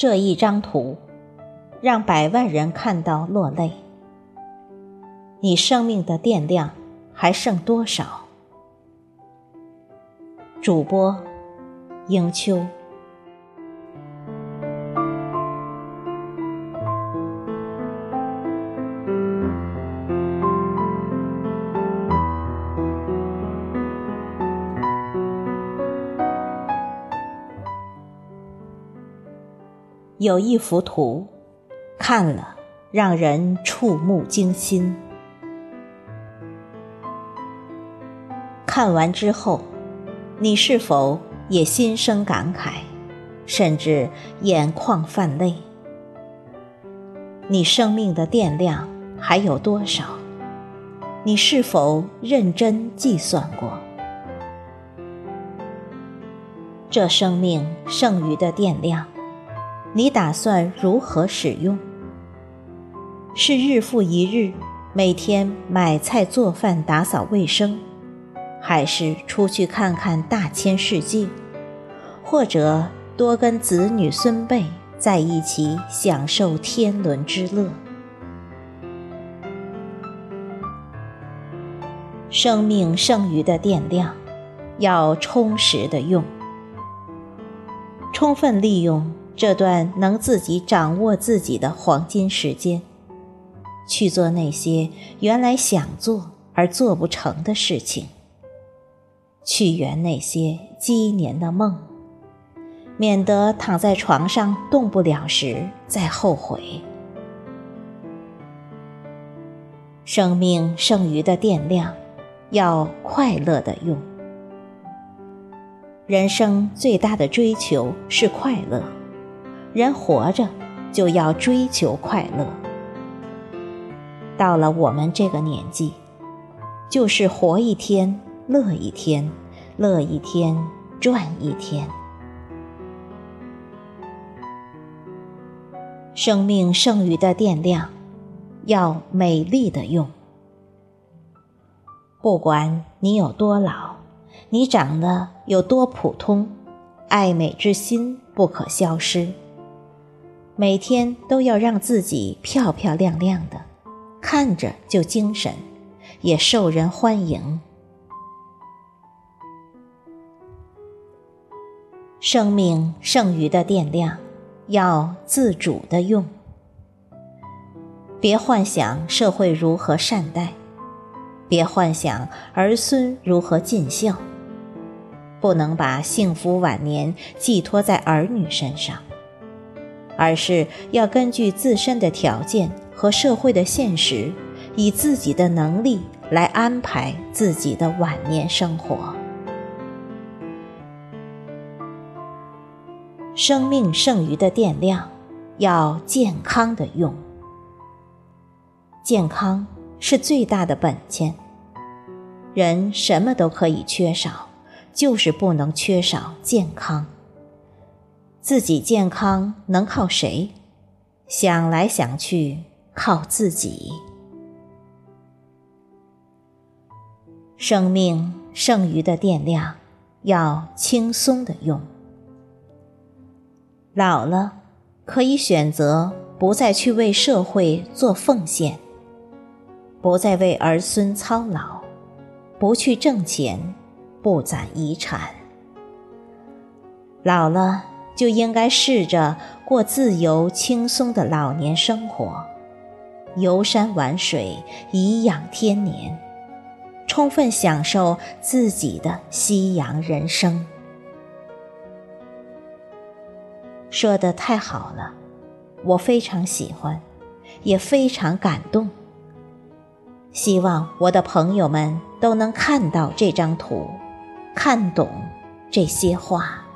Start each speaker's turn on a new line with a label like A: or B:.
A: 这一张图，让百万人看到落泪。你生命的电量还剩多少？主播：英秋。有一幅图，看了让人触目惊心。看完之后，你是否也心生感慨，甚至眼眶泛泪？你生命的电量还有多少？你是否认真计算过？这生命剩余的电量？你打算如何使用？是日复一日，每天买菜做饭、打扫卫生，还是出去看看大千世界，或者多跟子女孙辈在一起享受天伦之乐？生命剩余的电量，要充实的用，充分利用。这段能自己掌握自己的黄金时间，去做那些原来想做而做不成的事情，去圆那些积年的梦，免得躺在床上动不了时再后悔。生命剩余的电量，要快乐的用。人生最大的追求是快乐。人活着就要追求快乐。到了我们这个年纪，就是活一天乐一天，乐一天赚一天。生命剩余的电量，要美丽的用。不管你有多老，你长得有多普通，爱美之心不可消失。每天都要让自己漂漂亮亮的，看着就精神，也受人欢迎。生命剩余的电量，要自主的用。别幻想社会如何善待，别幻想儿孙如何尽孝，不能把幸福晚年寄托在儿女身上。而是要根据自身的条件和社会的现实，以自己的能力来安排自己的晚年生活。生命剩余的电量，要健康的用。健康是最大的本钱。人什么都可以缺少，就是不能缺少健康。自己健康能靠谁？想来想去，靠自己。生命剩余的电量，要轻松的用。老了，可以选择不再去为社会做奉献，不再为儿孙操劳，不去挣钱，不攒遗产。老了。就应该试着过自由轻松的老年生活，游山玩水，颐养天年，充分享受自己的夕阳人生。说的太好了，我非常喜欢，也非常感动。希望我的朋友们都能看到这张图，看懂这些话。